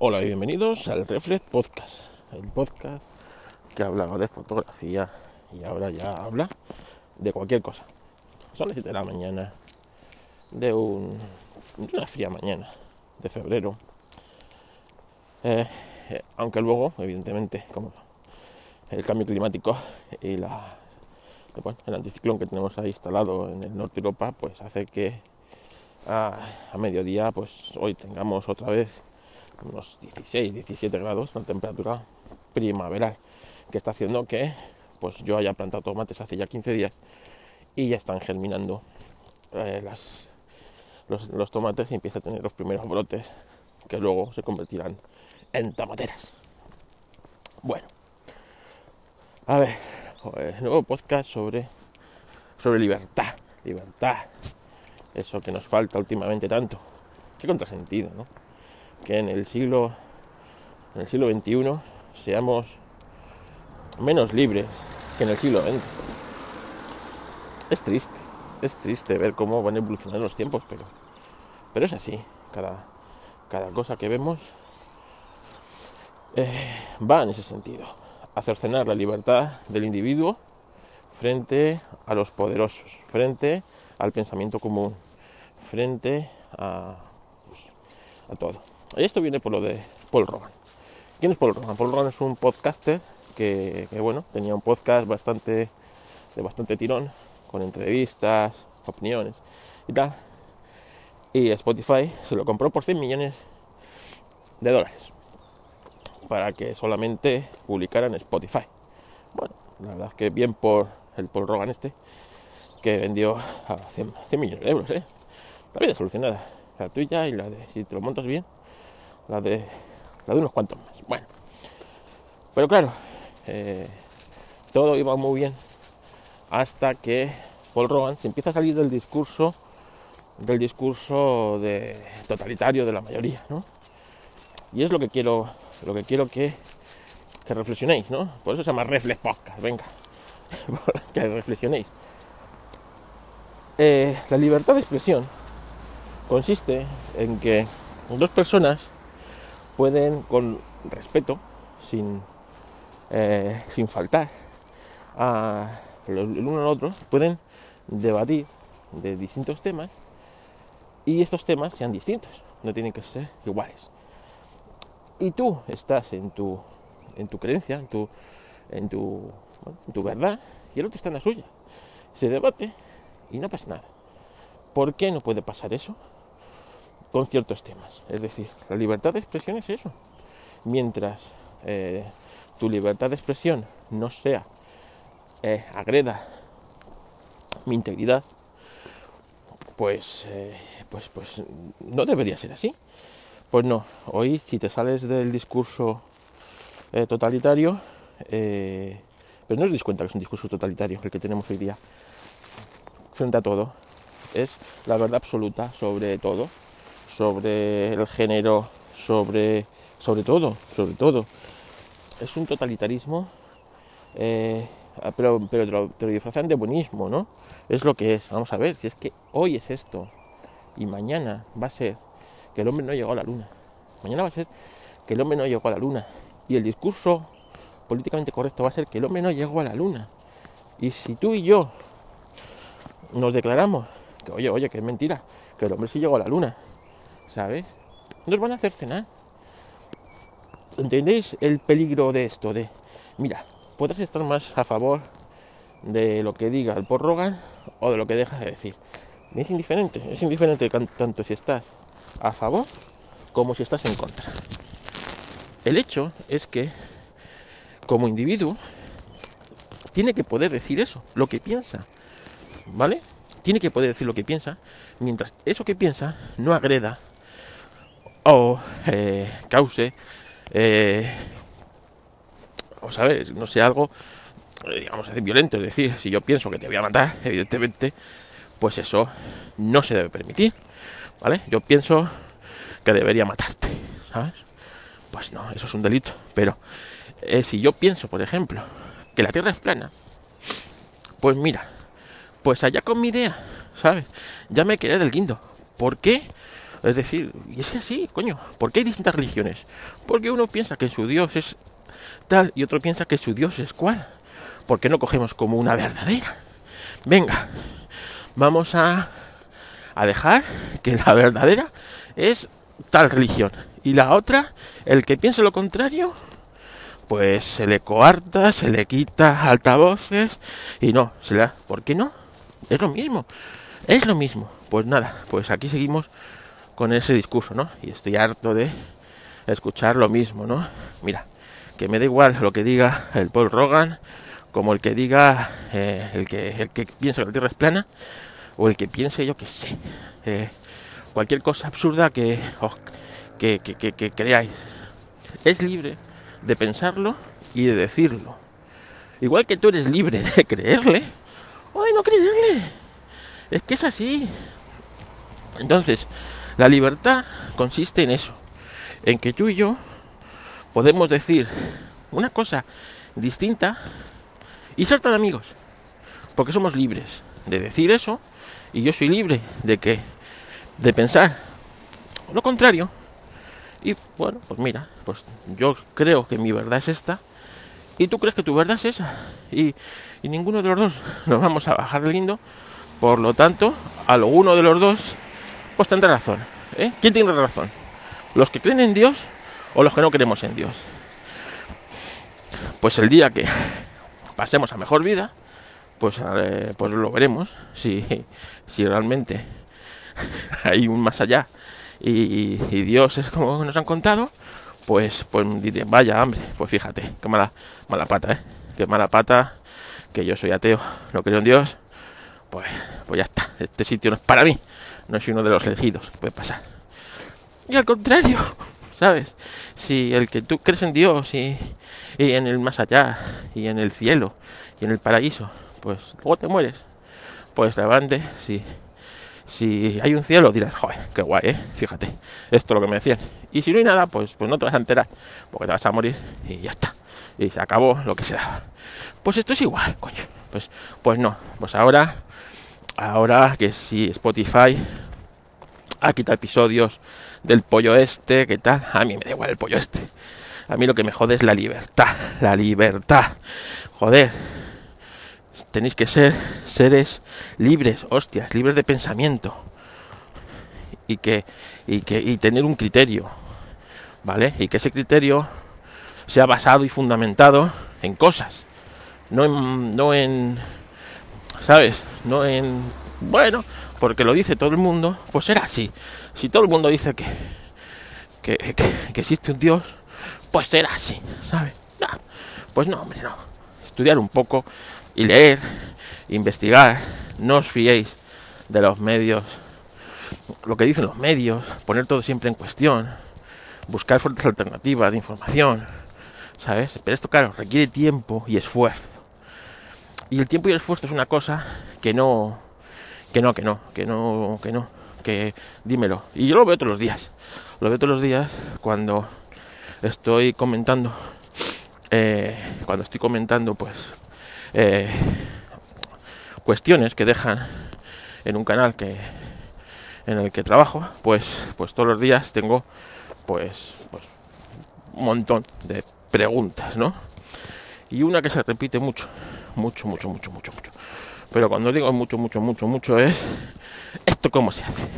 Hola y bienvenidos al Reflex Podcast, el podcast que hablaba de fotografía y ahora ya habla de cualquier cosa. Son las 7 de la mañana de, un, una fría mañana de febrero. Eh, eh, aunque luego, evidentemente, como el cambio climático y el anticiclón que tenemos ahí instalado en el norte de Europa, pues hace que a, a mediodía, pues hoy tengamos otra vez unos 16, 17 grados, una temperatura primaveral, que está haciendo que pues yo haya plantado tomates hace ya 15 días y ya están germinando eh, los, los, tomates y empieza a tener los primeros brotes que luego se convertirán en tomateras. Bueno, a ver, pues, nuevo podcast sobre, sobre libertad, libertad, eso que nos falta últimamente tanto. Qué contrasentido, ¿no? Que en el siglo, en el siglo XXI seamos menos libres que en el siglo XX. Es triste, es triste ver cómo van evolucionando los tiempos, pero, pero es así. Cada, cada cosa que vemos eh, va en ese sentido. A cercenar la libertad del individuo frente a los poderosos, frente al pensamiento común, frente a, pues, a todo. Esto viene por lo de Paul Rogan. ¿Quién es Paul Rogan? Paul Rogan es un podcaster que, bueno, tenía un podcast bastante de bastante tirón, con entrevistas, opiniones y tal. Y Spotify se lo compró por 100 millones de dólares para que solamente publicara en Spotify. Bueno, la verdad es que bien por el Paul Rogan este, que vendió a 100, 100 millones de euros, ¿eh? La vida solucionada, la tuya y la de, si te lo montas bien, la de, la de unos cuantos más. Bueno, pero claro, eh, todo iba muy bien hasta que Paul Rogan se empieza a salir del discurso del discurso de totalitario de la mayoría. Y es lo que quiero, lo que quiero que, que reflexionéis, ¿no? Por eso se llama Reflex Podcast, venga, que reflexionéis. Eh, la libertad de expresión consiste en que dos personas pueden, con respeto, sin, eh, sin faltar el uno al otro, pueden debatir de distintos temas y estos temas sean distintos, no tienen que ser iguales. Y tú estás en tu, en tu creencia, en tu, en tu, en tu verdad, y el otro está en la suya. Se debate y no pasa nada. ¿Por qué no puede pasar eso? Con ciertos temas. Es decir, la libertad de expresión es eso. Mientras eh, tu libertad de expresión no sea eh, agreda mi integridad, pues, eh, pues, pues no debería ser así. Pues no, hoy si te sales del discurso totalitario, pero no os dais cuenta que es un discurso totalitario el que tenemos hoy día, frente a todo, es la verdad absoluta sobre todo, sobre el género, sobre, sobre todo, sobre todo. Es un totalitarismo eh, pero, pero te, lo, te, lo, disfrazan de buenismo, ¿no? Es lo que es. Vamos a ver, si es que hoy es esto y mañana va a ser que el hombre no llegó a la luna. Mañana va a ser que el hombre no llegó a la luna. Y el discurso políticamente correcto va a ser que el hombre no llegó a la luna. Y si tú y yo nos declaramos que, oye, oye, que es mentira, que el hombre sí llegó a la luna, ¿sabes? Nos van a hacer cenar. ¿Entendéis el peligro de esto? De, mira, podrás estar más a favor de lo que diga el Paul Rogan o de lo que dejas de decir. Es indiferente, es indiferente tanto si estás a favor como si estás en contra. El hecho es que como individuo tiene que poder decir eso, lo que piensa, ¿vale? Tiene que poder decir lo que piensa, mientras eso que piensa no agreda o eh, cause eh, o sabes, no sé, algo, digamos, es violento, es decir, si yo pienso que te voy a matar, evidentemente, pues eso no se debe permitir, ¿vale? Yo pienso que debería matarte, ¿sabes? Pues no, eso es un delito, pero eh, si yo pienso, por ejemplo, que la Tierra es plana, pues mira, pues allá con mi idea, ¿sabes? Ya me quedé del guindo. ¿Por qué? Es decir, y es que sí, coño, ¿por qué hay distintas religiones? Porque uno piensa que su Dios es tal y otro piensa que su Dios es cual. ¿Por qué no cogemos como una verdadera? Venga, vamos a, a dejar que la verdadera es tal religión y la otra, el que piense lo contrario, pues se le coarta, se le quita altavoces y no, se le ¿por qué no? Es lo mismo, es lo mismo. Pues nada, pues aquí seguimos con ese discurso, ¿no? Y estoy harto de escuchar lo mismo, ¿no? Mira, que me da igual lo que diga el Paul Rogan, como el que diga eh, el que el que piense que la Tierra es plana, o el que piense yo que sé, eh, cualquier cosa absurda que, oh, que, que, creáis. Es libre de pensarlo y de decirlo. Igual que tú eres libre de creerle o no creerle. Es que es así. Entonces, la libertad consiste en eso, en que tú y yo podemos decir una cosa distinta y ser tan amigos, porque somos libres de decir eso y yo soy libre de que de pensar lo contrario. Y bueno, pues mira, pues yo creo que mi verdad es esta y tú crees que tu verdad es esa. Y, y ninguno de los dos nos vamos a bajar lindo. Por lo tanto, a lo uno de los dos, pues tendrá razón. ¿eh? ¿Quién tiene razón? ¿Los que creen en Dios o los que no creemos en Dios? Pues el día que pasemos a mejor vida, pues, eh, pues lo veremos. Si, si realmente hay un más allá y, Dios es como nos han contado, pues, pues diré, vaya hambre, pues fíjate, qué mala, mala pata, ¿eh? Qué mala pata, que yo soy ateo, no creo en Dios, pues, pues ya está, este sitio no es para mí, no soy uno de los elegidos, puede pasar. Y al contrario, ¿sabes? Si el que tú crees en Dios y, y en el más allá, y en el cielo, y en el paraíso, pues luego te mueres, pues levante, si si hay un cielo dirás, joder, qué guay, ¿eh? Fíjate, esto es lo que me decían. Y si no hay nada, pues, pues no te vas a enterar, porque te vas a morir y ya está. Y se acabó lo que se daba. Pues esto es igual, coño. Pues, pues no, pues ahora, ahora que si Spotify ha quitado episodios del pollo este, ¿qué tal? A mí me da igual el pollo este. A mí lo que me jode es la libertad, la libertad. Joder, tenéis que ser seres libres, hostias, libres de pensamiento y que y que y tener un criterio, ¿vale? Y que ese criterio sea basado y fundamentado en cosas, no en no en ¿sabes? No en bueno, porque lo dice todo el mundo, pues será así. Si todo el mundo dice que que, existe un Dios, pues será así, ¿sabes? pues no, hombre, no. Estudiar un poco y leer, investigar, no os fiéis de los medios, lo que dicen los medios, poner todo siempre en cuestión, buscar fuentes alternativas de información, ¿sabes? Pero esto, claro, requiere tiempo y esfuerzo. Y el tiempo y el esfuerzo es una cosa que no, que no, que no, que no, que no, que dímelo. Y yo lo veo todos los días. Lo veo todos los días cuando estoy comentando, eh, cuando estoy comentando, pues, eh, cuestiones que dejan en un canal que en el que trabajo, pues, pues todos los días tengo pues, pues un montón de preguntas, ¿no? Y una que se repite mucho, mucho, mucho, mucho, mucho, mucho. Pero cuando digo mucho, mucho, mucho, mucho es esto cómo se hace.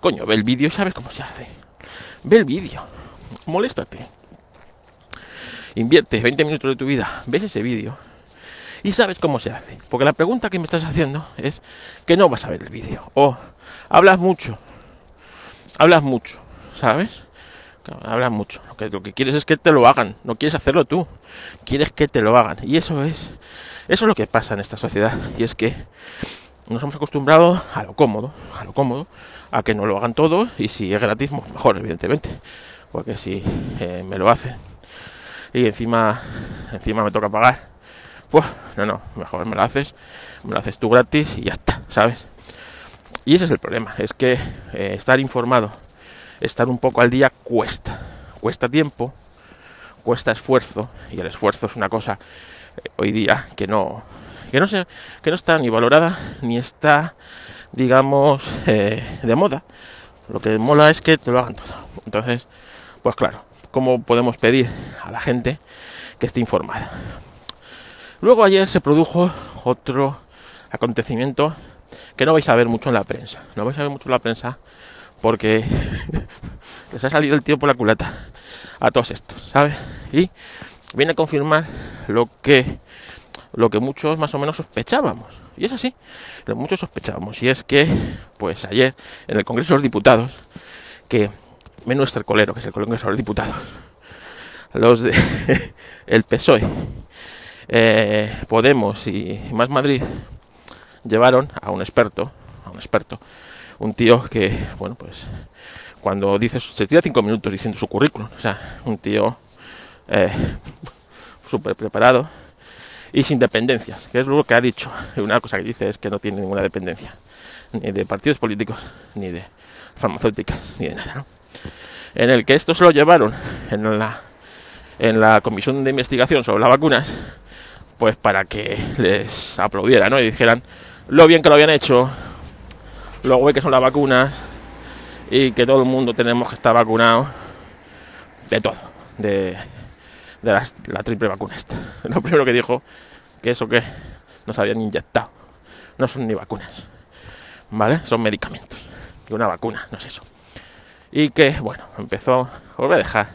Coño, ve el vídeo y sabes cómo se hace. Ve el vídeo, moléstate. Invierte 20 minutos de tu vida, ves ese vídeo y sabes cómo se hace. Porque la pregunta que me estás haciendo es que no vas a ver el vídeo. O hablas mucho. Hablas mucho, ¿sabes? Hablas mucho. Lo que, lo que quieres es que te lo hagan. No quieres hacerlo tú. Quieres que te lo hagan. Y eso es. Eso es lo que pasa en esta sociedad. Y es que nos hemos acostumbrado a lo cómodo. A lo cómodo. A que nos lo hagan todo. Y si es gratis, pues mejor, evidentemente. Porque si eh, me lo hacen. Y encima. Encima me toca pagar pues no, no, mejor me lo haces, me lo haces tú gratis y ya está, ¿sabes? Y ese es el problema, es que eh, estar informado, estar un poco al día cuesta, cuesta tiempo, cuesta esfuerzo, y el esfuerzo es una cosa eh, hoy día que no, que no, se, que no está ni valorada, ni está, digamos, eh, de moda, Lo que mola es que te lo hagan todo. Entonces, pues claro, ¿cómo podemos pedir a la gente que esté informada? Luego ayer se produjo otro acontecimiento que no vais a ver mucho en la prensa. No vais a ver mucho en la prensa porque les ha salido el tío por la culata a todos estos, ¿sabes? Y viene a confirmar lo que lo que muchos más o menos sospechábamos. Y es así, lo que muchos sospechábamos. Y es que, pues ayer, en el Congreso de los Diputados, que menos colero, que es el Congreso de los Diputados, los de el PSOE, eh, Podemos y Más Madrid llevaron a un experto, a un experto, un tío que, bueno, pues cuando dice, se tira cinco minutos diciendo su currículum, o sea, un tío eh, súper preparado y sin dependencias, que es lo que ha dicho. Una cosa que dice es que no tiene ninguna dependencia, ni de partidos políticos, ni de farmacéuticas, ni de nada. En el que esto se lo llevaron en la, en la comisión de investigación sobre las vacunas, pues para que les aplaudieran ¿no? y dijeran lo bien que lo habían hecho, lo guay que son las vacunas y que todo el mundo tenemos que estar vacunado de todo, de de la triple vacuna esta. Lo primero que dijo, que eso que nos habían inyectado. No son ni vacunas, ¿vale? Son medicamentos. Que una vacuna, no es eso. Y que, bueno, empezó, os voy a dejar,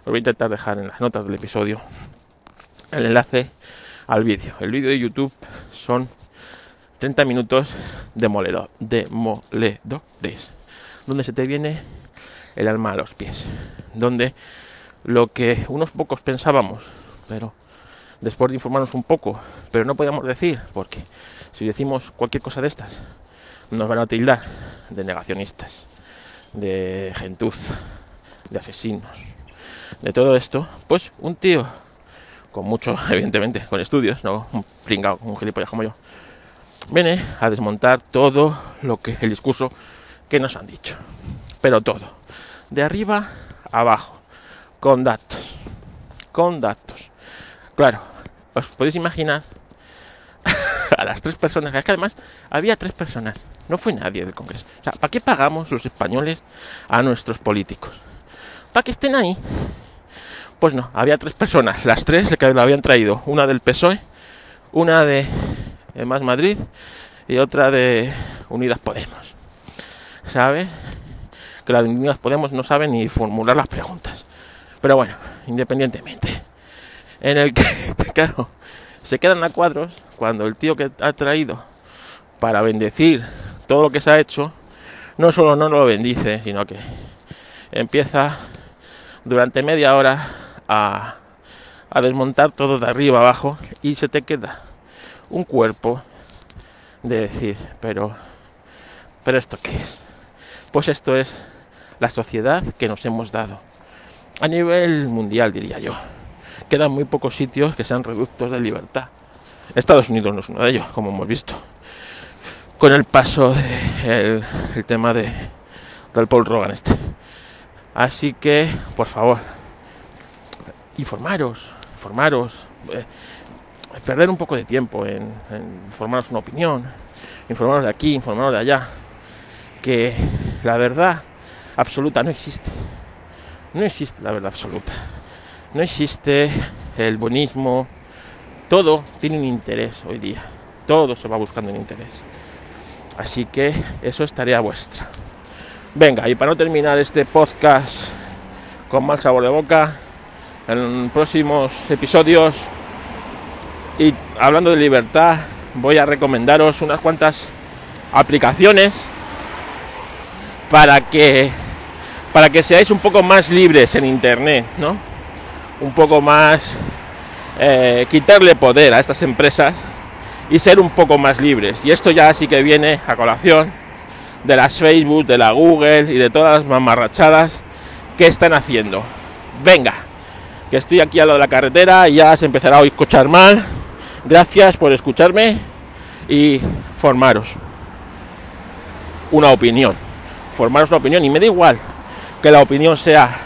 os voy a intentar dejar en las notas del episodio el enlace al vídeo. El vídeo de YouTube son 30 minutos de moledor, de moledores, donde se te viene el alma a los pies, donde lo que unos pocos pensábamos, pero después de informarnos un poco, pero no podíamos decir, porque si decimos cualquier cosa de estas, nos van a tildar de negacionistas, de gentuz, de asesinos, de todo esto, pues un tío con mucho, evidentemente, con estudios, no un pringao, un gilipollas como yo, viene a desmontar todo lo que el discurso que nos han dicho, pero todo, de arriba a abajo con datos. Con datos. Claro, os podéis imaginar a las tres personas, es que además había tres personas, no fue nadie del Congreso. O sea, ¿para qué pagamos los españoles a nuestros políticos? ¿Para que estén ahí? Pues no, había tres personas, las tres que lo habían traído, una del PSOE, una de, Más Madrid y otra de Unidas Podemos. ¿Sabes? Que las de Unidas Podemos no saben ni formular las preguntas. Pero bueno, independientemente. En el que, claro, se quedan a cuadros cuando el tío que ha traído para bendecir todo lo que se ha hecho, no solo no lo bendice, sino que empieza durante media hora a, a desmontar todo de arriba abajo y se te queda un cuerpo de decir, pero, pero esto qué es? Pues esto es la sociedad que nos hemos dado a nivel mundial, diría yo. Quedan muy pocos sitios que sean reductos de libertad. Estados Unidos no es uno de ellos, como hemos visto. Con el paso del el tema de, del Paul Rogan este. Así que, por favor, informaros, informaros, eh, perder un poco de tiempo en, en formaros una opinión, informaros de aquí, informaros de allá, que la verdad absoluta no existe no existe la verdad absoluta. No existe el buenismo. Todo tiene un interés hoy día. Todo se va buscando un interés. Así que eso es tarea vuestra. Venga, y para no terminar este podcast con mal sabor de boca, en próximos episodios y hablando de libertad, voy a recomendaros unas cuantas aplicaciones para que para que seáis un poco más libres en Internet, ¿no? Un poco más... Eh, quitarle poder a estas empresas y ser un poco más libres. Y esto ya sí que viene a colación de las Facebook, de la Google y de todas las mamarrachadas que están haciendo. Venga, que estoy aquí a lo de la carretera y ya se empezará a escuchar mal. Gracias por escucharme y formaros una opinión. Formaros una opinión y me da igual que la opinión sea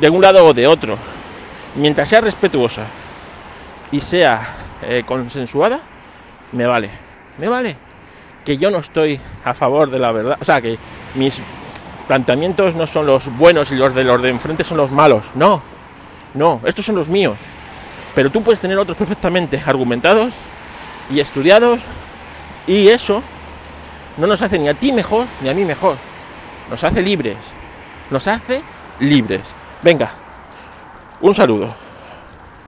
de un lado o de otro, mientras sea respetuosa y sea eh, consensuada, me vale, me vale. Que yo no estoy a favor de la verdad, o sea, que mis planteamientos no son los buenos y los de los de enfrente son los malos. No, no, estos son los míos. Pero tú puedes tener otros perfectamente argumentados y estudiados y eso no nos hace ni a ti mejor ni a mí mejor. Nos hace libres. Nos hace libres. Venga, un saludo.